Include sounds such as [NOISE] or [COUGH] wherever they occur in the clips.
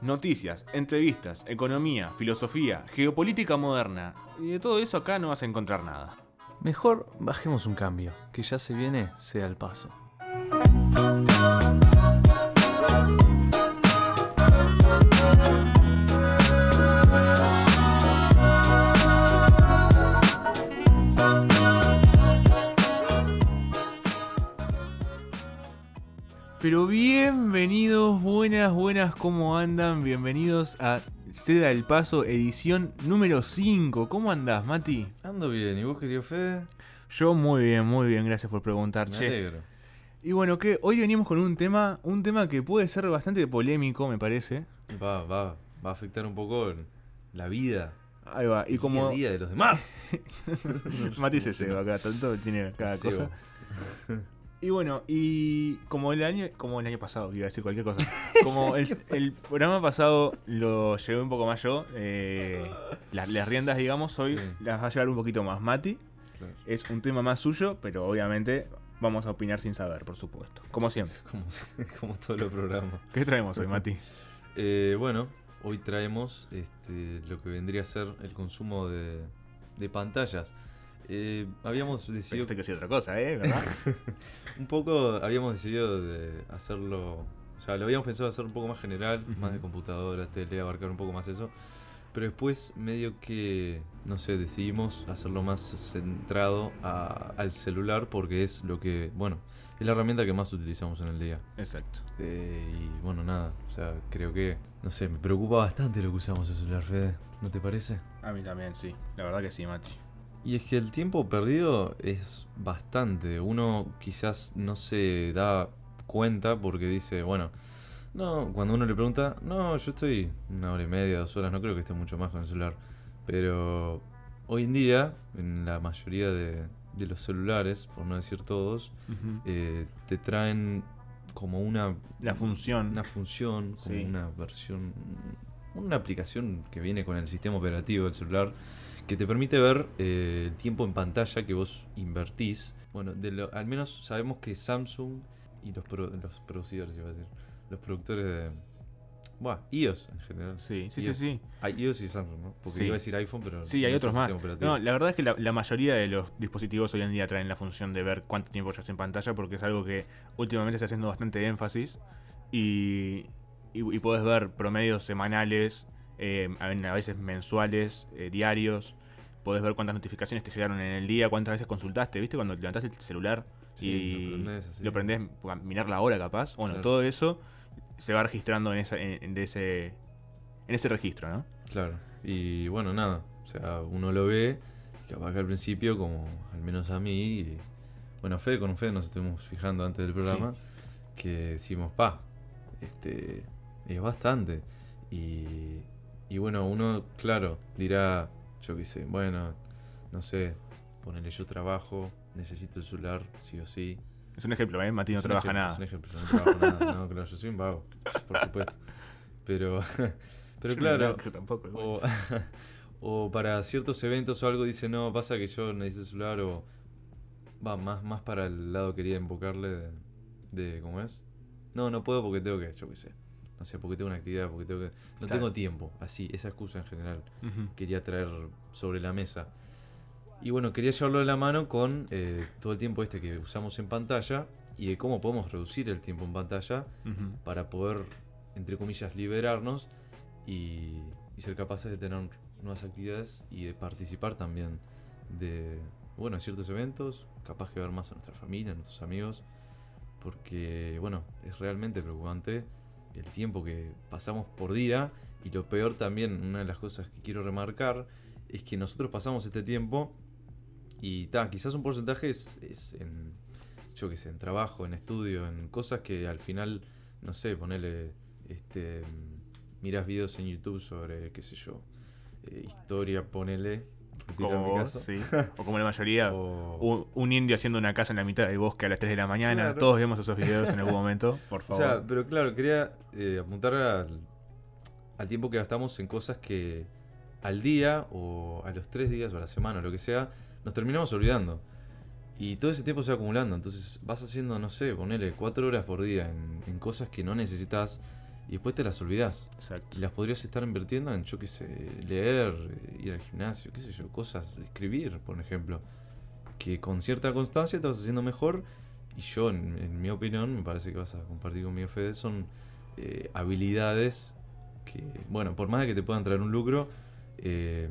Noticias, entrevistas, economía, filosofía, geopolítica moderna. Y de todo eso acá no vas a encontrar nada. Mejor bajemos un cambio, que ya se viene, sea el paso. Pero bienvenidos, buenas, buenas, ¿cómo andan? Bienvenidos a Ceda el Paso, edición número 5. ¿Cómo andás, Mati? Ando bien, ¿y vos, querido Fede? Yo muy bien, muy bien, gracias por preguntar, Me che. alegro. Y bueno, que hoy venimos con un tema, un tema que puede ser bastante polémico, me parece. Va, va, va a afectar un poco la vida, Ahí va, y como día de los demás. [LAUGHS] Mati se [LAUGHS] ceba acá, tanto tiene cada cosa. [LAUGHS] Y bueno, y como el año, como el año pasado, iba a decir cualquier cosa. [LAUGHS] Como el, el programa pasado lo llevé un poco más yo, eh, las, las riendas, digamos, hoy Sí. las va a llevar un poquito más Mati. Claro. Es un tema más suyo, pero obviamente vamos a opinar sin saber, por supuesto. Como siempre. [LAUGHS] Como, como todos los programas. ¿Qué traemos hoy, Mati? [LAUGHS] Eh, bueno, hoy traemos este, lo que vendría a ser el consumo de, de pantallas. Eh, habíamos decidido Pensaste que hacía otra cosa, ¿eh? ¿Verdad? [LAUGHS] un poco, habíamos decidido de hacerlo, o sea, lo habíamos pensado hacer un poco más general, más de computadoras, tele, abarcar un poco más eso. Pero después medio que, no sé, decidimos hacerlo más centrado a- al celular porque es lo que, bueno, es la herramienta que más utilizamos en el día. Exacto. Eh, y bueno, nada, o sea, creo que, no sé, me preocupa bastante lo que usamos el celular, Fede, ¿no te parece? A mí también, sí. La verdad que sí, Mati. Y es que el tiempo perdido es bastante. Uno quizás no se da cuenta porque dice, bueno, no, cuando uno le pregunta, no, yo estoy una hora y media, dos horas, no creo que esté mucho más con el celular. Pero hoy en día, en la mayoría de, de los celulares, por no decir todos, eh, te traen como una La función. una función, como Sí. una versión, una aplicación que viene con el sistema operativo del celular que te permite ver eh, el tiempo en pantalla que vos invertís. Bueno, de lo- al menos sabemos que Samsung y los, pro- los productores, iba a decir, los productores de... Bueno, iOS en general. Sí, sí, sí, iOS. sí. Hay iOS y Samsung, ¿no? Porque Sí. iba a decir iPhone, pero... Sí, hay no otros más. No, la verdad es que la, la mayoría de los dispositivos hoy en día traen la función de ver cuánto tiempo llevas en pantalla porque es algo que últimamente está haciendo bastante énfasis y, y, y podés ver promedios semanales, eh, a veces mensuales, eh, diarios. Podés ver cuántas notificaciones te llegaron en el día, cuántas veces consultaste, ¿viste? Cuando levantás el celular Sí, y lo prendés así. lo prendés a mirar la hora capaz. Bueno, Claro. todo eso se va registrando en, esa, en, ese, en ese registro, ¿no? Claro, y bueno, nada, o sea, uno lo ve, y capaz que al principio, como al menos a mí, y, bueno, Fede con Fede nos estuvimos fijando antes del programa, que decimos, pa, este, es bastante. Y, y bueno, uno, claro, dirá, yo qué sé, bueno, no sé, ponele yo trabajo, necesito el celular, sí o sí. Es un ejemplo, ¿eh? Mati no trabaja ejemplo, nada. Es un ejemplo, yo no trabajo nada, no, claro, yo soy un vago, por supuesto. Pero, [LAUGHS] pero Yo claro, no, tampoco. o, [LAUGHS] o para ciertos eventos o algo dice, no, pasa que yo necesito el celular o... Va, más, más para el lado quería invocarle de, de... ¿Cómo es? No, no puedo porque tengo que, yo qué sé. No sé, porque tengo una actividad, porque tengo que... No Claro. tengo tiempo, así, esa excusa en general Ujú. quería traer sobre la mesa. Y bueno, quería llevarlo de la mano con eh, todo el tiempo este que usamos en pantalla y de cómo podemos reducir el tiempo en pantalla Ujú. para poder, entre comillas, liberarnos y, y ser capaces de tener nuevas actividades y de participar también de, bueno, en ciertos eventos, capaz que ver más a nuestra familia, a nuestros amigos, porque, bueno, es realmente preocupante el tiempo que pasamos por día y lo peor también, una de las cosas que quiero remarcar, es que nosotros pasamos este tiempo y ta, quizás un porcentaje es, es en, yo qué sé, en trabajo, en estudio, en cosas que al final, no sé, ponele, este, miras videos en YouTube sobre, qué sé yo, eh, historia, ponele, Como vos, sí. [LAUGHS] O como la mayoría. O- Un, un indio haciendo una casa en la mitad del bosque a las 3 de la mañana. Claro. Todos vemos esos videos en algún momento, por [LAUGHS] O favor. sea, pero claro, quería eh, apuntar al, al tiempo que gastamos en cosas que al día o a los tres días o a la semana o lo que sea, nos terminamos olvidando. Y todo ese tiempo se va acumulando. Entonces vas haciendo, no sé, ponele cuatro horas por día en, en cosas que no necesitas y después te las olvidas. Exacto. Y las podrías estar invirtiendo en, yo qué sé, leer, eh, ir al gimnasio, qué sé yo, cosas, escribir, por ejemplo. Que con cierta constancia te vas haciendo mejor. Y yo, en, en mi opinión, me parece que vas a compartir conmigo, Fede, son eh, habilidades que, bueno, por más de que te puedan traer un lucro, eh,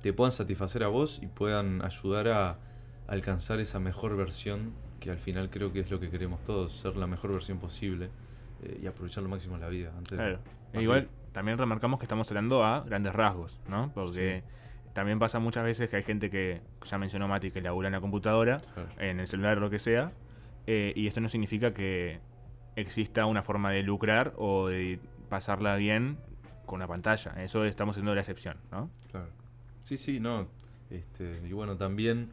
te puedan satisfacer a vos y puedan ayudar a alcanzar esa mejor versión que al final creo que es lo que queremos todos, ser la mejor versión posible eh, y aprovechar lo máximo la vida. Antes de. E igual también remarcamos que estamos hablando a grandes rasgos, ¿no? Porque también pasa muchas veces que hay gente que, ya mencionó Mati, que labura en la computadora, Claro. en el celular o lo que sea, eh, y esto no significa que exista una forma de lucrar o de pasarla bien con una pantalla. Eso estamos siendo la excepción, ¿no? Claro. Sí, sí, no. Este, y bueno, también,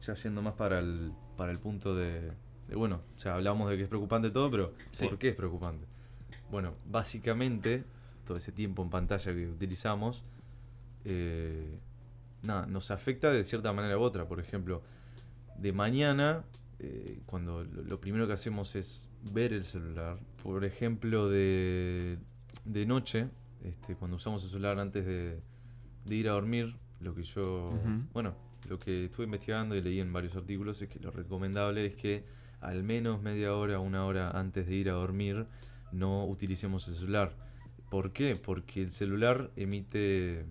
ya yendo más para el, para el punto de, de, bueno, o sea, hablamos de que es preocupante todo, pero Sí. ¿por qué es preocupante? Bueno, básicamente, todo ese tiempo en pantalla que utilizamos, eh, nada, nos afecta de cierta manera u otra. Por ejemplo, de mañana, eh, cuando lo, lo primero que hacemos es ver el celular, por ejemplo, de, de noche, este, cuando usamos el celular antes de, de ir a dormir, lo que yo, bueno, lo que estuve investigando y leí en varios artículos es que lo recomendable es que al menos media hora, una hora antes de ir a dormir, no utilicemos el celular. ¿Por qué? Porque el celular emite,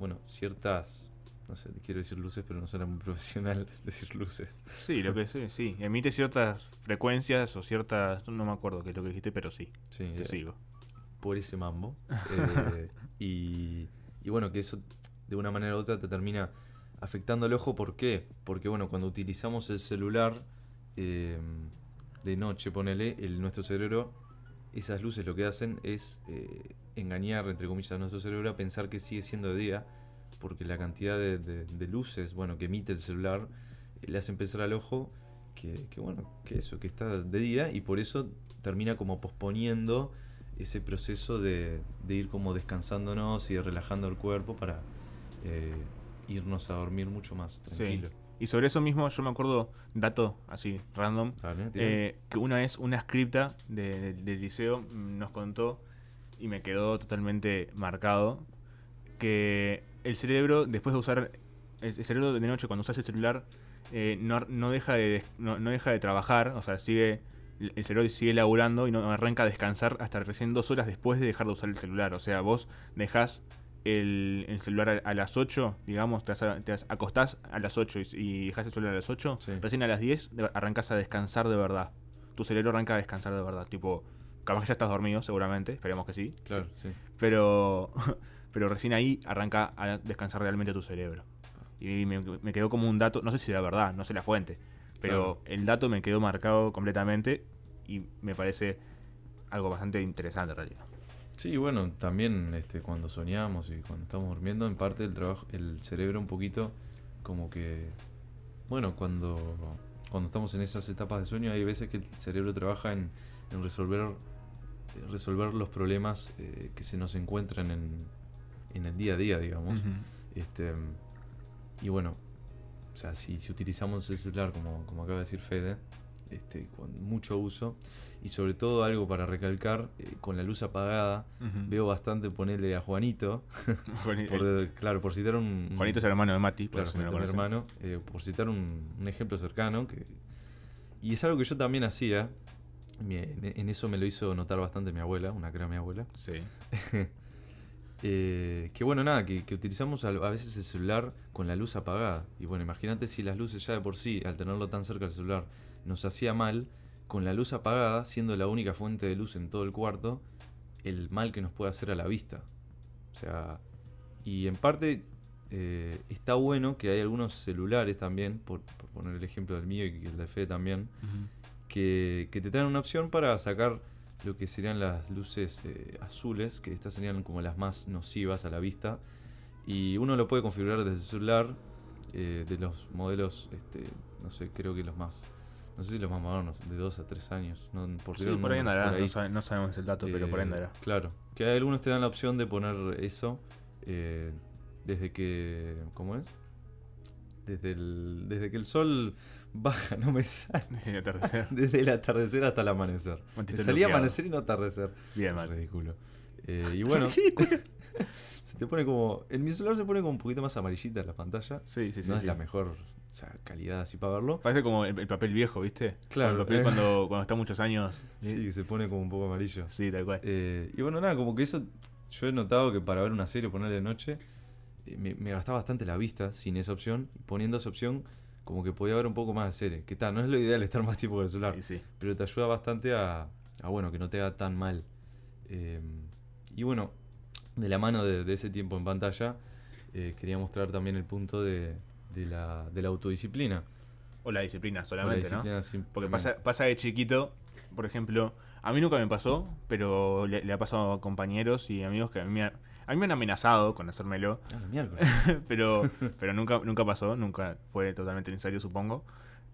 bueno, ciertas, no sé, quiero decir luces, pero no suena muy [LAUGHS] profesional decir luces. Sí, lo que sí, sí. Emite ciertas frecuencias o ciertas... No me acuerdo qué es lo que dijiste, pero sí, Sí, te eh, sigo. por ese mambo. [LAUGHS] Eh, y, y bueno, que eso de una manera u otra te termina afectando el ojo. ¿Por qué? Porque bueno, cuando utilizamos el celular eh, de noche, ponele, el, nuestro cerebro, esas luces lo que hacen es eh, engañar, entre comillas, a nuestro cerebro a pensar que sigue siendo de día, porque la cantidad de, de- de luces, bueno, que emite el celular, eh, le hacen pensar al ojo que, que, bueno, que eso, que está de día, y por eso termina como posponiendo ese proceso de, de ir como descansándonos y de relajando el cuerpo para eh, irnos a dormir mucho más tranquilo. Y sobre eso mismo, yo me acuerdo, dato así, random, Dale, eh, que una vez una scripta de- de- del liceo nos contó y me quedó totalmente marcado que el cerebro, después de usar el, el cerebro de noche, cuando usas el celular, eh, no, no deja de, no, no deja de trabajar, o sea, sigue el cerebro sigue laburando y no arranca a descansar hasta recién dos horas después de dejar de usar el celular. O sea, vos dejás el, el celular a, a las 8, digamos, te, acostás a las 8 y, y dejás el celular a las 8, Sí. recién a las 10 de- arrancas a descansar de verdad. Tu cerebro arranca a descansar de verdad. Tipo, capaz que ya estás dormido seguramente, esperemos que sí. claro, sí. Pero, [LAUGHS] pero recién ahí arranca a descansar realmente tu cerebro. Y me, me quedó como un dato, no sé si era verdad, no sé la fuente, pero el dato me quedó marcado completamente y me parece algo bastante interesante en realidad. Sí, bueno, también este, cuando soñamos y cuando estamos durmiendo, en parte del trabajo, el cerebro un poquito como que, bueno, cuando, cuando estamos en esas etapas de sueño, hay veces que el cerebro trabaja en, en resolver, resolver los problemas eh, que se nos encuentran en, en el día a día, digamos. Este, y bueno, o sea, si, si utilizamos el celular, como, como acaba de decir Fede, este, con mucho uso, y sobre todo algo para recalcar, eh, con la luz apagada, veo bastante ponerle a Juanito, [LAUGHS] Juani- por, el- claro, por citar un... Juanito es el hermano de Mati, por Claro, si no Juanito, hermano, eh, por citar un, un ejemplo cercano, que, y es algo que yo también hacía, en, eso me lo hizo notar bastante mi abuela, una crea mi abuela, Sí. [LAUGHS] eh, que bueno, nada, que, que utilizamos a, a veces el celular con la luz apagada. Y bueno, imagínate si las luces ya de por sí, al tenerlo tan cerca del celular, nos hacía mal, con la luz apagada, siendo la única fuente de luz en todo el cuarto, el mal que nos puede hacer a la vista. O sea, y en parte eh, está bueno que hay algunos celulares también, por, por poner el ejemplo del mío y el de Fede también, que te traen una opción para sacar lo que serían las luces eh, azules, que estas serían como las más nocivas a la vista. Y uno lo puede configurar desde el celular, eh, de los modelos, este, no sé, creo que los más, no sé si los más modernos, de 2 a 3 años. No, por Sí, por ahí andará. No, sabe- no sabemos el dato, pero por ahí Eh, andará. Claro, que algunos te dan la opción de poner eso eh, desde que. ¿Cómo es? Desde, el, desde que el sol baja, [LAUGHS] no me sale. Desde el atardecer. [LAUGHS] Desde el atardecer hasta el amanecer. Te salía amanecer y no atardecer. Bien, Mati. Ridículo. Eh, y bueno, [LAUGHS] se te pone como. En mi celular se pone como un poquito más amarillita la pantalla. Sí, sí, sí. no es sí. la mejor o sea, calidad así para verlo. Parece como el, el papel viejo, ¿viste? Claro, El papel eh. cuando, cuando está muchos años. Sí, se pone como un poco amarillo. Sí, tal cual. Eh, y bueno, nada, como que eso. Yo he notado que para ver una serie o ponerle de noche, eh, me, me gastaba bastante la vista sin esa opción. Poniendo esa opción, como que podía ver un poco más de serie. Que tal, no es lo ideal estar más tiempo con el celular. Sí. pero te ayuda bastante a, a, bueno, que no te haga tan mal. Eh, y bueno, de la mano de, de ese tiempo en pantalla, quería mostrar también el punto de, de la, de la autodisciplina. O la disciplina O la solamente, disciplina ¿no? Porque pasa, pasa de chiquito, por ejemplo, a mí nunca me pasó, pero le, le ha pasado a compañeros y amigos que a mí me, ha- a mí me han amenazado con hacérmelo, Ah, la [LAUGHS] pero, pero nunca, nunca pasó, nunca fue totalmente necesario, supongo.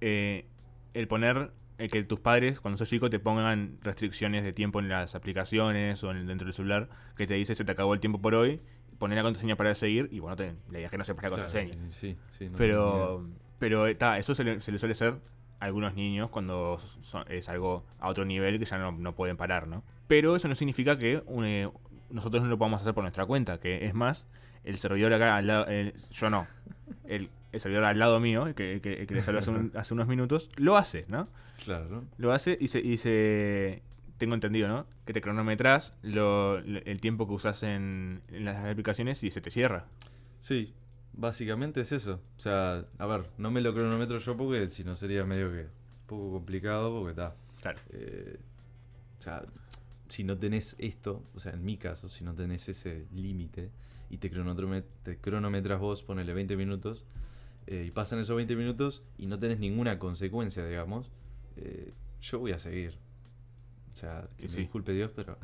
Eh, el poner, el que tus padres, cuando sos chico, te pongan restricciones de tiempo en las aplicaciones o en, dentro del celular, que te dice se te acabó el tiempo por hoy, poner la contraseña para seguir, y bueno, te, la idea es que no sepas la Claro, contraseña. sí, sí, no Pero, pero está, eso se le, se le suele hacer a algunos niños cuando son- es algo a otro nivel que ya no, no pueden parar, ¿no? Pero eso no significa que eh, nosotros no lo podamos hacer por nuestra cuenta, que es más, el servidor acá al lado, el- yo no, el, el servidor al lado mío, que, que, que les hace, un- [LAUGHS] hace unos minutos, lo hace, ¿no? Claro. Lo hace y se, y se tengo entendido, ¿no? Que te cronometras lo, el tiempo que usas en, en las aplicaciones y se te cierra. Sí, básicamente es eso. O sea, a ver, no me lo cronometro yo porque si no sería medio que un poco complicado porque está. Claro. Eh, o sea, si no tenés esto, o sea, en mi caso, si no tenés ese límite y te, te cronometras vos, ponele 20 minutos, eh, y pasan esos 20 minutos y no tenés ninguna consecuencia, digamos, eh, yo voy a seguir. O sea, que Y me sí. disculpe Dios, pero...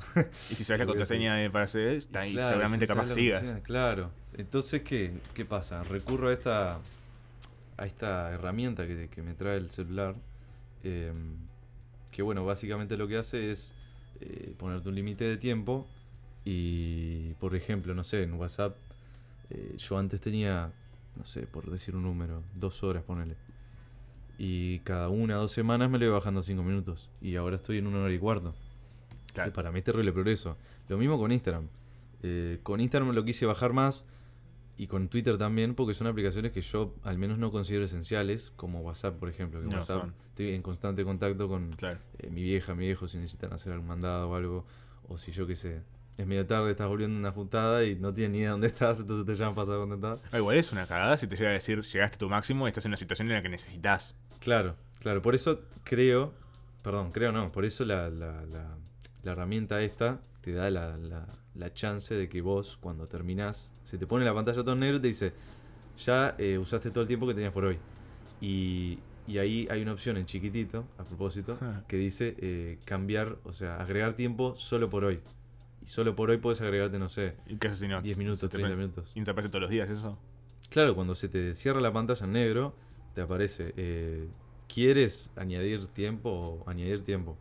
Y si sabes la [LAUGHS] contraseña de para acceder, está ahí, Claro, seguramente si capaz sigas. Claro. Entonces, ¿qué, ¿qué pasa? Recurro a esta, a esta herramienta que, que me trae el celular. eh, que bueno, básicamente lo que hace es eh, ponerte un límite de tiempo. Y, por ejemplo, no sé, en WhatsApp, eh, yo antes tenía, no sé, por decir un número, dos horas, ponele. Y cada una o dos semanas me lo iba bajando a cinco minutos. Y ahora estoy en una hora y cuarto. Claro. Que para mí es terrible progreso. Lo mismo con Instagram. Eh, con Instagram lo quise bajar más y con Twitter también porque son aplicaciones que yo al menos no considero esenciales, como WhatsApp, por ejemplo. Que No, WhatsApp son. estoy en constante contacto con Claro. eh, mi vieja, mi viejo, si necesitan hacer algún mandado o algo. O si yo qué sé, es media tarde, estás volviendo una juntada y no tienes ni idea dónde estás, entonces te llaman para saber dónde estás. Ah, igual es una cagada si te llega a decir llegaste a tu máximo y estás en una situación en la que necesitas. Claro, claro. Por eso creo, perdón, creo no, por eso la, la, la, la herramienta esta te da la, chance de que vos, cuando terminás, se te pone la pantalla todo en negro y te dice, ya eh, usaste todo el tiempo que tenías por hoy. Y, y ahí hay una opción en chiquitito, a propósito, [LAUGHS] que dice eh, cambiar, o sea, agregar tiempo solo por hoy. Y solo por hoy puedes agregarte, no sé, ¿Y qué haces si no? 10 se minutos, te 30 pre- minutos. ¿Y no te aparece todos los días eso? Claro, cuando se te cierra la pantalla en negro, te aparece, eh, ¿quieres añadir tiempo o añadir tiempo?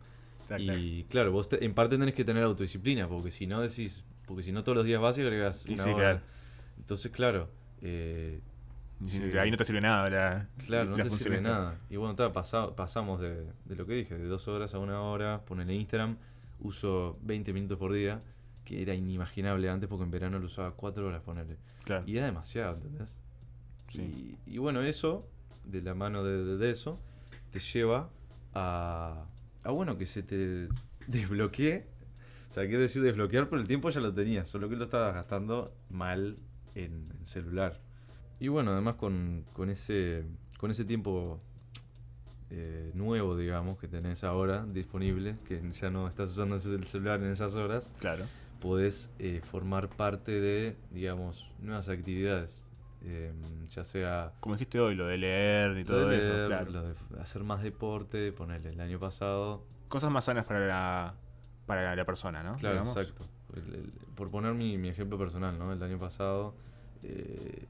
Y claro, vos te- en parte tenés que tener autodisciplina, porque si no decís, porque si no todos los días vas y agregas una sí, hora. claro. Entonces, claro, eh, Sí. Ahí no te sirve nada la, claro, no te sirve nada. Y bueno, ta, pasa- pasamos de, de lo que dije, de dos horas a una hora, ponerle Instagram, uso 20 minutos por día, que era inimaginable antes porque en verano lo usaba 4 horas, ponerle. Claro. Y era demasiado, ¿entendés? Sí. Y, y bueno, eso, de la mano de, eso, te lleva a, a, bueno, que se te desbloquee. O sea, quiero decir desbloquear, pero el tiempo ya lo tenías, solo que lo estabas gastando mal en, en celular. Y bueno, además con, con ese, con ese tiempo eh, nuevo, digamos, que tenés ahora disponible, que ya no estás usando ese- el celular en esas horas, Claro. podés eh, formar parte de, digamos, nuevas actividades. Eh, ya sea Como dijiste hoy, lo de leer y todo lo de eso. Claro. lo de hacer más deporte, ponerle el año pasado. Cosas más sanas para la, para la persona, ¿no? Claro, Digamos. exacto. El- el- por poner mi, mi ejemplo personal, ¿no? El año pasado eh,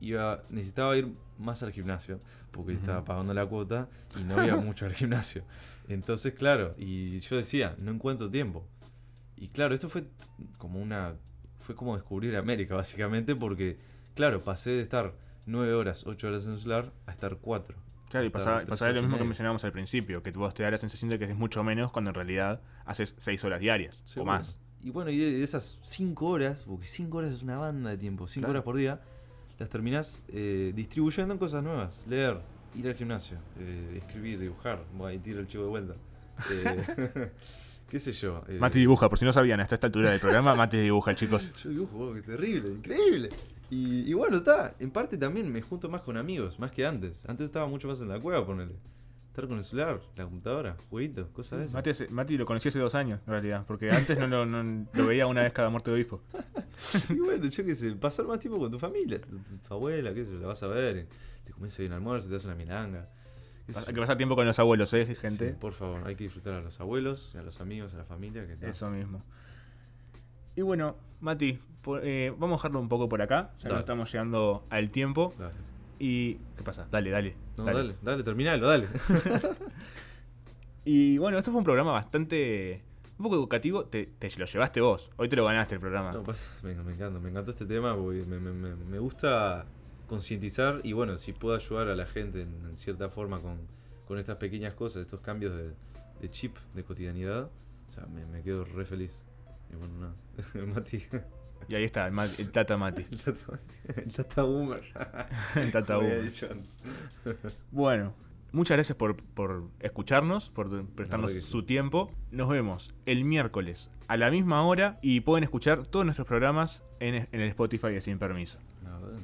iba, necesitaba ir más al gimnasio porque estaba pagando la cuota y no [LAUGHS] iba mucho al gimnasio. Entonces, claro, y yo decía, no encuentro tiempo. Y claro, esto fue como una fue como descubrir América, básicamente, porque, claro, pasé de estar 9 horas, 8 horas en el celular a estar 4. Claro, y pasaba, lo y mismo que mencionábamos al principio, que vos te da la sensación de que es mucho menos cuando en realidad haces 6 horas diarias o más. Y bueno, y de esas 5 horas, porque 5 horas es una banda de tiempo, 5 Claro. horas por día, las terminás eh, distribuyendo en cosas nuevas. Leer, ir al gimnasio, eh, escribir, dibujar. Ahí tiro el chivo de vuelta. Eh, [LAUGHS] ¿Qué sé yo? eh, Mati dibuja, por si no sabían, hasta esta altura del programa, Mati dibuja, chicos. [LAUGHS] Yo dibujo, qué terrible, increíble. Y, y bueno, está, en parte también me junto más con amigos, más que antes. Antes estaba mucho más en la cueva, ponele. Estar con el celular, la computadora, jueguitos, cosas de esas. Mati, hace- Mati lo conocí hace dos años, en realidad, porque antes no, lo- no- lo veía una vez cada muerte de obispo. [LAUGHS] Y bueno, yo qué sé, pasar más tiempo con tu familia, tu, tu- tu abuela, qué sé yo, la vas a ver, te comes un almuerzo, te das una milanga. Hay que pasar tiempo con los abuelos, ¿eh, gente? Sí, por favor, hay que disfrutar a los abuelos, a los amigos, a la familia. Que, Eso mismo. Y bueno, Mati, por- eh, vamos a dejarlo un poco por acá, ya que Dale. estamos llegando al tiempo. Dale. Y. ¿Qué pasa? Dale, dale. No, dale, dale, terminalo, dale. [LAUGHS] Y bueno, esto fue un programa bastante. Un poco educativo. Te, te lo llevaste vos. Hoy te lo ganaste el programa. No, pasa, venga, me encanta, me encantó este tema porque me, me- me- me gusta concientizar y bueno, si puedo ayudar a la gente en, en cierta forma con, con estas pequeñas cosas, estos cambios de, de chip, de cotidianidad, o sea, me, me quedo re feliz. Y bueno, nada, [LAUGHS] el Mati, Y ahí está, el, [LAUGHS] el Tata Mati. el Tata, [LAUGHS] el Tata Boomer. El Tata Boomer. Bueno, muchas gracias por, por escucharnos, por prestarnos su tiempo. Nos vemos el miércoles a la misma hora y pueden escuchar todos nuestros programas en, en el Spotify de Sin Permiso.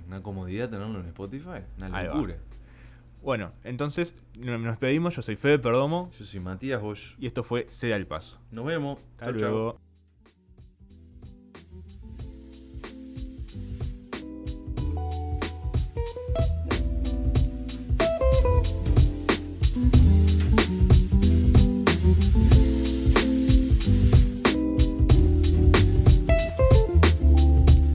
Una comodidad tenerlo en Spotify, una locura. Bueno, entonces no- nos despedimos. Yo soy Fede Perdomo Yo soy Matías Bosch. y esto fue Sea el Paso. Nos vemos. Hasta chau. luego.